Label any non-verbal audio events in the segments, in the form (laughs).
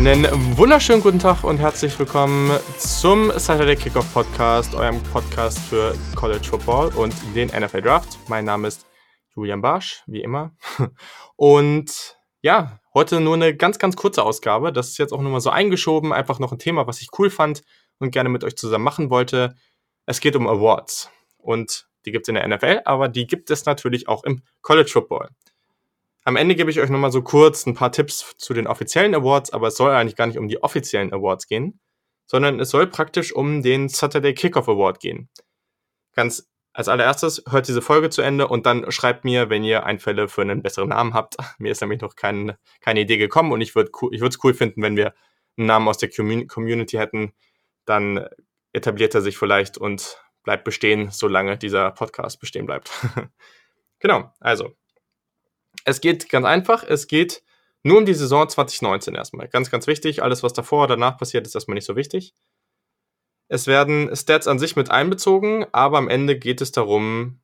Einen wunderschönen guten Tag und herzlich willkommen zum Saturday Kickoff Podcast, eurem Podcast für College Football und den NFL Draft. Mein Name ist Julian Barsch, wie immer. (laughs) Und ja, heute nur eine ganz, ganz kurze Ausgabe. Das ist jetzt auch nur mal so eingeschoben. Einfach noch ein Thema, was ich cool fand und gerne mit euch zusammen machen wollte. Es geht um Awards. Und die gibt es in der NFL, aber die gibt es natürlich auch im College Football. Am Ende gebe ich euch nochmal so kurz ein paar Tipps zu den offiziellen Awards, aber es soll eigentlich gar nicht um die offiziellen Awards gehen, sondern es soll praktisch um den Saturday Kickoff Award gehen. Ganz als allererstes hört diese Folge zu Ende und dann schreibt mir, wenn ihr Einfälle für einen besseren Namen habt. (laughs) Mir ist nämlich noch kein, keine Idee gekommen und ich würde ich es cool finden, wenn wir einen Namen aus der Community hätten. Dann etabliert er sich vielleicht und bleibt bestehen, solange dieser Podcast bestehen bleibt. (laughs) genau, also es geht ganz einfach, es geht nur um die Saison 2019 erstmal. Ganz, ganz wichtig. Alles, was davor oder danach passiert, ist erstmal nicht so wichtig. Es werden Stats an sich mit einbezogen, aber am Ende geht es darum,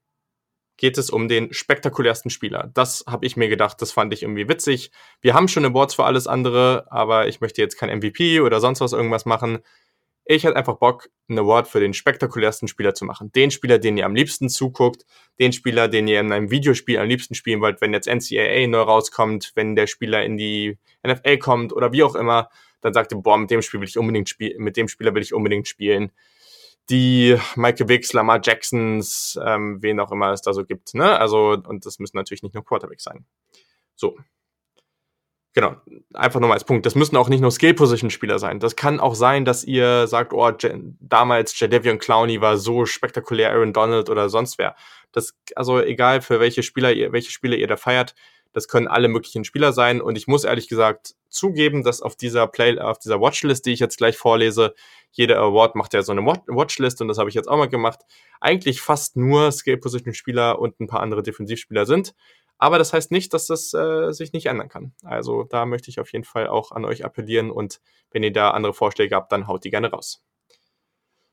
geht es um den spektakulärsten Spieler. Das habe ich mir gedacht, das fand ich irgendwie witzig. Wir haben schon Awards für alles andere, aber ich möchte jetzt kein MVP oder sonst was irgendwas machen. Ich hatte einfach Bock, ein Award für den spektakulärsten Spieler zu machen. Den Spieler, den ihr am liebsten zuguckt, den Spieler, den ihr in einem Videospiel am liebsten spielen wollt, wenn jetzt NCAA neu rauskommt, wenn der Spieler in die NFL kommt oder wie auch immer, dann sagt ihr, boah, mit dem Spiel will ich unbedingt spielen, mit dem Spieler will ich unbedingt spielen. Die Michael Wicks, Lamar Jacksons, ähm, wen auch immer es da so gibt, ne? Also, und das müssen natürlich nicht nur Quarterbacks sein. So, Genau, einfach nur mal als Punkt. Das müssen auch nicht nur Skill-Position-Spieler sein. Das kann auch sein, dass ihr sagt, oh, damals Jadavion Clowney war so spektakulär, Aaron Donald oder sonst wer. Das, also egal für welche Spieler ihr, welche Spieler ihr da feiert, das können alle möglichen Spieler sein. Und ich muss ehrlich gesagt zugeben, dass auf dieser Play, auf dieser Watchlist, die ich jetzt gleich vorlese, jeder Award macht ja so eine Watchlist und das habe ich jetzt auch mal gemacht. Eigentlich fast nur Skill-Position-Spieler und ein paar andere Defensivspieler sind. Aber das heißt nicht, dass das äh, sich nicht ändern kann. Also da möchte ich auf jeden Fall auch an euch appellieren und wenn ihr da andere Vorschläge habt, dann haut die gerne raus.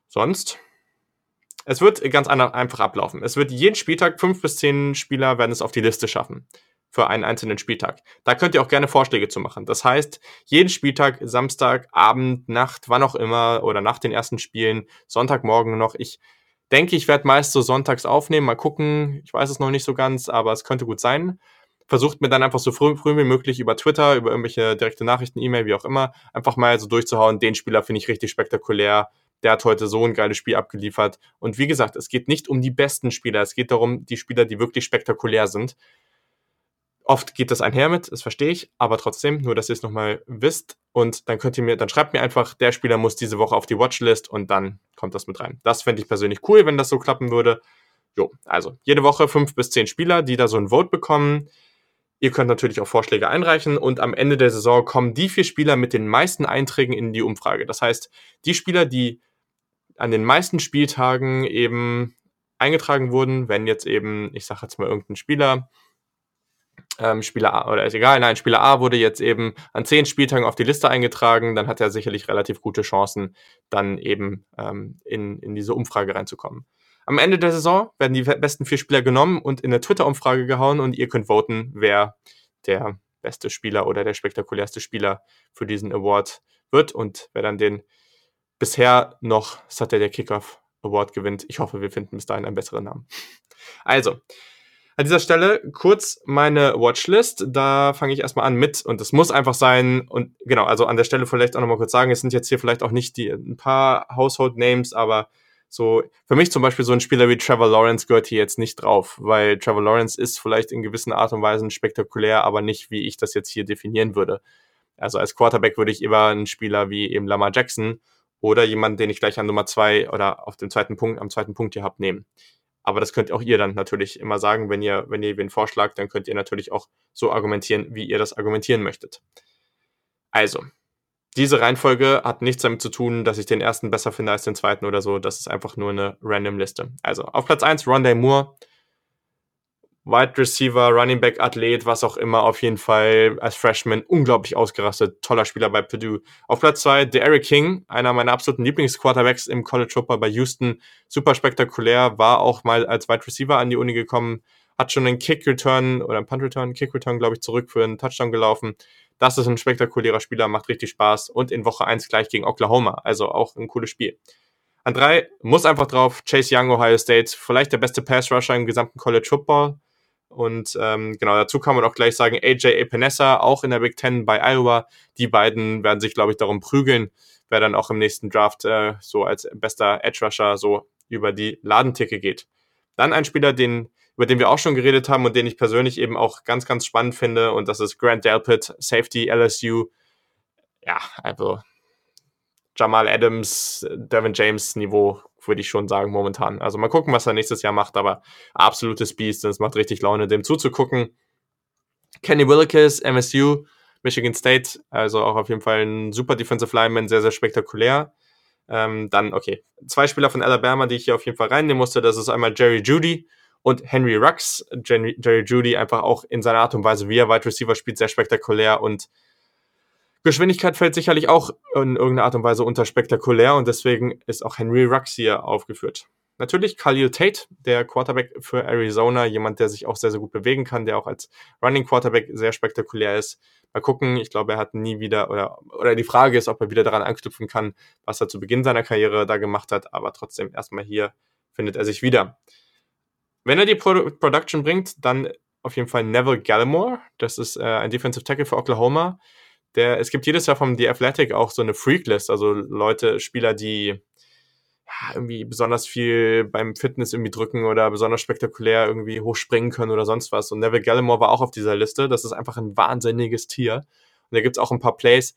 Sonst, es wird ganz einfach ablaufen. Es wird jeden Spieltag fünf bis zehn Spieler werden es auf die Liste schaffen für einen einzelnen Spieltag. Da könnt ihr auch gerne Vorschläge zu machen. Das heißt, jeden Spieltag, Samstag, Abend, Nacht, wann auch immer oder nach den ersten Spielen, Sonntagmorgen noch. Ich denke, ich werde meist so sonntags aufnehmen, mal gucken. Ich weiß es noch nicht so ganz, aber es könnte gut sein. Versucht mir dann einfach so früh, früh wie möglich über Twitter, über irgendwelche direkte Nachrichten, E-Mail, wie auch immer, einfach mal so durchzuhauen. Den Spieler finde ich richtig spektakulär. Der hat heute so ein geiles Spiel abgeliefert. Und wie gesagt, es geht nicht um die besten Spieler. Es geht darum, die Spieler, die wirklich spektakulär sind. Oft geht das einher mit, das verstehe ich, aber trotzdem, nur dass ihr es nochmal wisst. Und dann könnt ihr mir, dann schreibt mir einfach, der Spieler muss diese Woche auf die Watchlist und dann kommt das mit rein. Das fände ich persönlich cool, wenn das so klappen würde. Jo, also jede Woche fünf bis zehn Spieler, die da so ein Vote bekommen. Ihr könnt natürlich auch Vorschläge einreichen und am Ende der Saison kommen die vier Spieler mit den meisten Einträgen in die Umfrage. Das heißt, die Spieler, die an den meisten Spieltagen eben eingetragen wurden, wenn jetzt eben, ich sage jetzt mal irgendein Spieler, ähm, Spieler A, oder ist egal, nein, Spieler A wurde jetzt eben an zehn Spieltagen auf die Liste eingetragen, dann hat er sicherlich relativ gute Chancen, dann eben ähm, in, in diese Umfrage reinzukommen. Am Ende der Saison werden die besten vier Spieler genommen und in der Twitter-Umfrage gehauen und ihr könnt voten, wer der beste Spieler oder der spektakulärste Spieler für diesen Award wird und wer dann den bisher noch Saturday Kickoff Award gewinnt. Ich hoffe, wir finden bis dahin einen besseren Namen. Also, an dieser Stelle kurz meine Watchlist. Da fange ich erstmal an mit und es muss einfach sein. Und genau, also an der Stelle vielleicht auch nochmal kurz sagen, es sind jetzt hier vielleicht auch nicht die ein paar Household Names, aber so für mich zum Beispiel so ein Spieler wie Trevor Lawrence gehört hier jetzt nicht drauf, weil Trevor Lawrence ist vielleicht in gewissen Art und Weisen spektakulär, aber nicht, wie ich das jetzt hier definieren würde. Also als Quarterback würde ich immer einen Spieler wie eben Lamar Jackson oder jemanden, den ich gleich an Nummer zwei oder auf dem zweiten Punkt, am zweiten Punkt hier habe, nehmen. Aber das könnt auch ihr dann natürlich immer sagen, wenn ihr, wenn ihr wen vorschlagt, dann könnt ihr natürlich auch so argumentieren, wie ihr das argumentieren möchtet. Also, diese Reihenfolge hat nichts damit zu tun, dass ich den ersten besser finde als den zweiten oder so. Das ist einfach nur eine random Liste. Also, auf Platz 1 Rondé Moore, Wide Receiver, Running Back, Athlet, was auch immer, auf jeden Fall als Freshman unglaublich ausgerastet. Toller Spieler bei Purdue. Auf Platz zwei Eric King, einer meiner absoluten Lieblingsquarterbacks im College Football bei Houston. Super spektakulär, war auch mal als Wide Receiver an die Uni gekommen, hat schon einen Kick-Return oder einen Punt-Return, Kick-Return, glaube ich, zurück für einen Touchdown gelaufen. Das ist ein spektakulärer Spieler, macht richtig Spaß und in Woche 1 gleich gegen Oklahoma, also auch ein cooles Spiel. An drei muss einfach drauf, Chase Young, Ohio State, vielleicht der beste Pass-Rusher im gesamten College Football. Und ähm, genau, dazu kann man auch gleich sagen, AJ Epinesa, auch in der Big Ten bei Iowa. Die beiden werden sich, glaube ich, darum prügeln, wer dann auch im nächsten Draft äh, so als bester Edge Rusher so über die Ladenticke geht. Dann ein Spieler, den, über den wir auch schon geredet haben und den ich persönlich eben auch ganz, ganz spannend finde, und das ist Grant Delpit, Safety LSU. Ja, also Jamal Adams, Devin James Niveau, würde ich schon sagen, momentan. Also mal gucken, was er nächstes Jahr macht, aber absolutes Biest und es macht richtig Laune, dem zuzugucken. Kenny Willekes, MSU, Michigan State, also auch auf jeden Fall ein super Defensive Lineman, sehr, sehr spektakulär. Ähm, dann, okay, zwei Spieler von Alabama, die ich hier auf jeden Fall reinnehmen musste, das ist einmal Jerry Judy und Henry Rux. Jerry, Jerry Judy einfach auch in seiner Art und Weise, wie er Wide Receiver spielt, sehr spektakulär und Geschwindigkeit fällt sicherlich auch in irgendeiner Art und Weise unter spektakulär und deswegen ist auch Henry Rux hier aufgeführt. Natürlich Khalil Tate, der Quarterback für Arizona, jemand, der sich auch sehr, sehr gut bewegen kann, der auch als Running Quarterback sehr spektakulär ist. Mal gucken, ich glaube, er hat nie wieder, oder, oder die Frage ist, ob er wieder daran anknüpfen kann, was er zu Beginn seiner Karriere da gemacht hat, aber trotzdem erstmal hier findet er sich wieder. Wenn er die Pro Production bringt, dann auf jeden Fall Neville Gallimore, das ist äh, ein Defensive Tackle für Oklahoma. Der, es gibt jedes Jahr vom The Athletic auch so eine Freaklist, also Leute, Spieler, die ja, irgendwie besonders viel beim Fitness irgendwie drücken oder besonders spektakulär irgendwie hochspringen können oder sonst was. Und Neville Gallimore war auch auf dieser Liste. Das ist einfach ein wahnsinniges Tier. Und da gibt's auch ein paar Plays.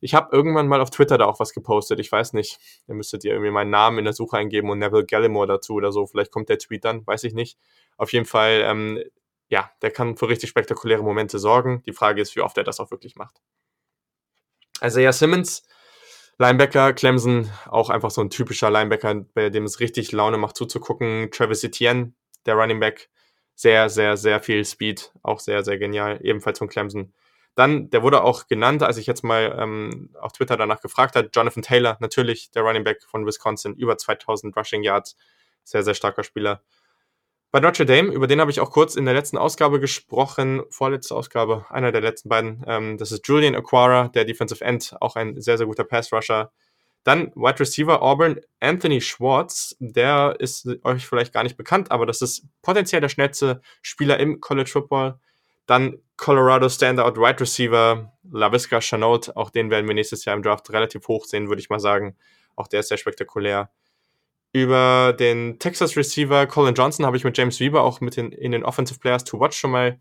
Ich habe irgendwann mal auf Twitter da auch was gepostet. Ich weiß nicht. Da müsstet ihr irgendwie meinen Namen in der Suche eingeben und Neville Gallimore dazu oder so. Vielleicht kommt der Tweet dann, weiß ich nicht. Auf jeden Fall, ähm, ja, der kann für richtig spektakuläre Momente sorgen. Die Frage ist, wie oft er das auch wirklich macht. Isaiah Simmons, Linebacker, Clemson, auch einfach so ein typischer Linebacker, bei dem es richtig Laune macht zuzugucken. Travis Etienne, der Running Back, sehr, sehr, sehr viel Speed, auch sehr, sehr genial, ebenfalls von Clemson. Dann, der wurde auch genannt, als ich jetzt mal ähm, auf Twitter danach gefragt habe, Jonathan Taylor, natürlich der Running Back von Wisconsin, über 2000 Rushing Yards, sehr, sehr starker Spieler. Bei Notre Dame, über den habe ich auch kurz in der letzten Ausgabe gesprochen, vorletzte Ausgabe, einer der letzten beiden. Ähm, das ist Julian Aquara, der Defensive End, auch ein sehr, sehr guter Pass-Rusher. Dann Wide Receiver Auburn, Anthony Schwartz, der ist euch vielleicht gar nicht bekannt, aber das ist potenziell der schnellste Spieler im College Football. Dann Colorado Standout Wide Receiver, LaVisca Chanot, auch den werden wir nächstes Jahr im Draft relativ hoch sehen, würde ich mal sagen. Auch der ist sehr spektakulär. Über den Texas Receiver Colin Johnson habe ich mit James Weber auch mit den, in den Offensive Players to Watch schon mal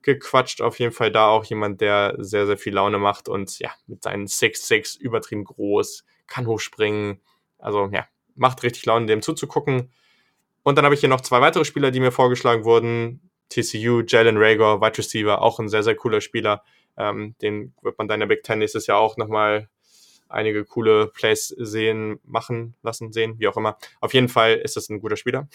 gequatscht. Auf jeden Fall da auch jemand, der sehr, sehr viel Laune macht und ja, mit seinen 6'6 übertrieben groß, kann hochspringen. Also ja, macht richtig Laune, dem zuzugucken. Und dann habe ich hier noch zwei weitere Spieler, die mir vorgeschlagen wurden. TCU, Jalen Rager, Wide Receiver, auch ein sehr, sehr cooler Spieler. Ähm, den wird man da in der Big Ten nächstes Jahr auch nochmal einige coole Plays sehen, machen lassen, sehen, wie auch immer. Auf jeden Fall ist das ein guter Spieler.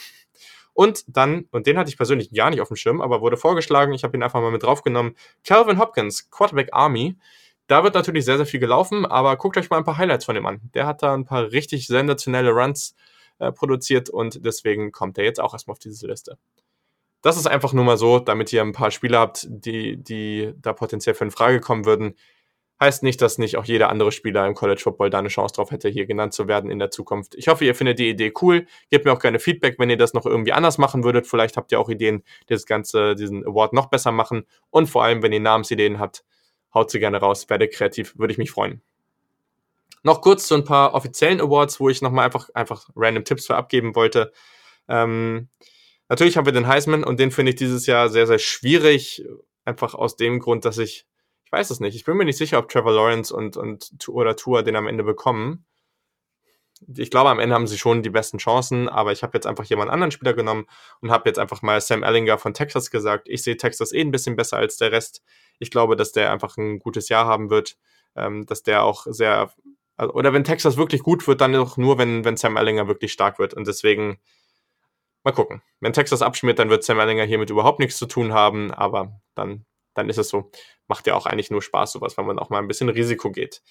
Und dann, und den hatte ich persönlich gar nicht auf dem Schirm, aber wurde vorgeschlagen, ich habe ihn einfach mal mit draufgenommen, Calvin Hopkins, Quarterback Army. Da wird natürlich sehr, sehr viel gelaufen, aber guckt euch mal ein paar Highlights von ihm an. Der hat da ein paar richtig sensationelle Runs äh, produziert und deswegen kommt er jetzt auch erstmal auf diese Liste. Das ist einfach nur mal so, damit ihr ein paar Spieler habt, die, die da potenziell für eine Frage kommen würden. Heißt nicht, dass nicht auch jeder andere Spieler im College Football da eine Chance drauf hätte, hier genannt zu werden in der Zukunft. Ich hoffe, ihr findet die Idee cool. Gebt mir auch gerne Feedback, wenn ihr das noch irgendwie anders machen würdet. Vielleicht habt ihr auch Ideen, die das Ganze, diesen Award noch besser machen. Und vor allem, wenn ihr Namensideen habt, haut sie gerne raus. Werde kreativ, würde ich mich freuen. Noch kurz zu ein paar offiziellen Awards, wo ich nochmal einfach, einfach random Tipps für abgeben wollte. Ähm, natürlich haben wir den Heisman und den finde ich dieses Jahr sehr, sehr schwierig. Einfach aus dem Grund, dass ich ich weiß es nicht. Ich bin mir nicht sicher, ob Trevor Lawrence und, und oder Tour den am Ende bekommen. Ich glaube, am Ende haben sie schon die besten Chancen, aber ich habe jetzt einfach jemand anderen Spieler genommen und habe jetzt einfach mal Sam Ellinger von Texas gesagt. Ich sehe Texas eh ein bisschen besser als der Rest. Ich glaube, dass der einfach ein gutes Jahr haben wird, ähm, dass der auch sehr, also, oder wenn Texas wirklich gut wird, dann auch nur, wenn, wenn Sam Ellinger wirklich stark wird. Und deswegen mal gucken. Wenn Texas abschmiert, dann wird Sam Ellinger hiermit überhaupt nichts zu tun haben, aber dann dann ist es so, macht ja auch eigentlich nur Spaß, sowas, wenn man auch mal ein bisschen Risiko geht.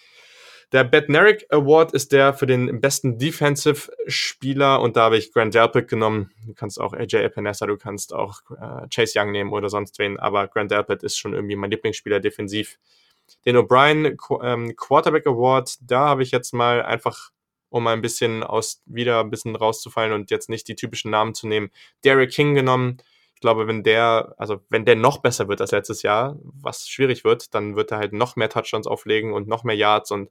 Der Bednarik Award ist der für den besten Defensive Spieler und da habe ich Grant Delpit genommen. Du kannst auch AJ Epinesa, du kannst auch äh, Chase Young nehmen oder sonst wen, aber Grant Delpit ist schon irgendwie mein Lieblingsspieler defensiv. Den O'Brien ähm, Quarterback Award, da habe ich jetzt mal einfach, um mal ein bisschen aus, wieder ein bisschen rauszufallen und jetzt nicht die typischen Namen zu nehmen, Derek King genommen. Ich glaube, wenn der, also wenn der noch besser wird als letztes Jahr, was schwierig wird, dann wird er halt noch mehr Touchdowns auflegen und noch mehr Yards und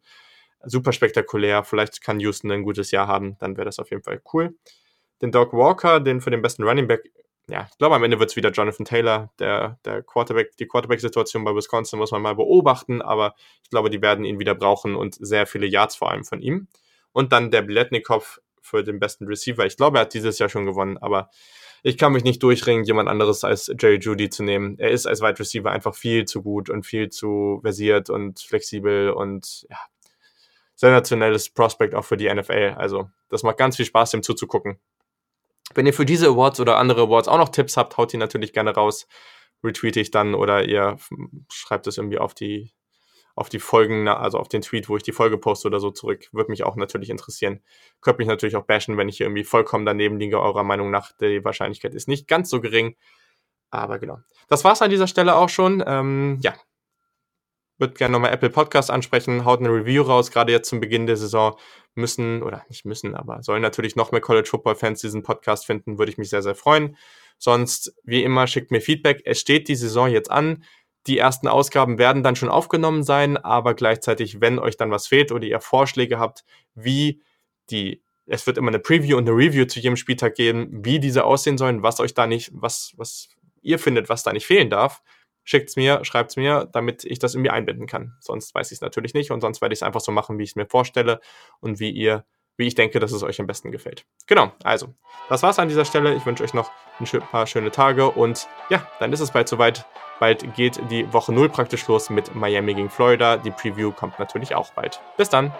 super spektakulär. Vielleicht kann Houston ein gutes Jahr haben, dann wäre das auf jeden Fall cool. Den Doug Walker, den für den besten Running Back, ja, ich glaube, am Ende wird es wieder Jonathan Taylor. Der, der Quarterback, die Quarterback-Situation bei Wisconsin muss man mal beobachten, aber ich glaube, die werden ihn wieder brauchen und sehr viele Yards vor allem von ihm. Und dann der Bletnikoff für den besten Receiver. Ich glaube, er hat dieses Jahr schon gewonnen, aber ich kann mich nicht durchringen, jemand anderes als Jerry Judy zu nehmen. Er ist als Wide Receiver einfach viel zu gut und viel zu versiert und flexibel und ja, sensationelles Prospect auch für die NFL. Also, das macht ganz viel Spaß, dem zuzugucken. Wenn ihr für diese Awards oder andere Awards auch noch Tipps habt, haut die natürlich gerne raus. Retweete ich dann oder ihr schreibt es irgendwie auf die, auf die Folgen, also auf den Tweet, wo ich die Folge poste oder so zurück. Würde mich auch natürlich interessieren. Könnt mich natürlich auch bashen, wenn ich hier irgendwie vollkommen daneben liege, eurer Meinung nach. Die Wahrscheinlichkeit ist nicht ganz so gering. Aber genau. Das war's an dieser Stelle auch schon. Ähm, ja, würde gerne nochmal Apple Podcast ansprechen, haut eine Review raus, gerade jetzt zum Beginn der Saison müssen, oder nicht müssen, aber sollen natürlich noch mehr College Football Fans diesen Podcast finden, würde ich mich sehr, sehr freuen. Sonst, wie immer, schickt mir Feedback. Es steht die Saison jetzt an. Die ersten Ausgaben werden dann schon aufgenommen sein, aber gleichzeitig, wenn euch dann was fehlt oder ihr Vorschläge habt, wie die, es wird immer eine Preview und eine Review zu jedem Spieltag geben, wie diese aussehen sollen, was euch da nicht, was, was ihr findet, was da nicht fehlen darf, schickt's mir, schreibt's mir, damit ich das irgendwie einbinden kann. Sonst weiß ich es natürlich nicht und sonst werde ich es einfach so machen, wie ich es mir vorstelle und wie ihr, wie ich denke, dass es euch am besten gefällt. Genau, also, das war's an dieser Stelle. Ich wünsche euch noch ein paar schöne Tage und ja, dann ist es bald soweit. Bald geht die Woche 0 praktisch los mit Miami gegen Florida. Die Preview kommt natürlich auch bald. Bis dann.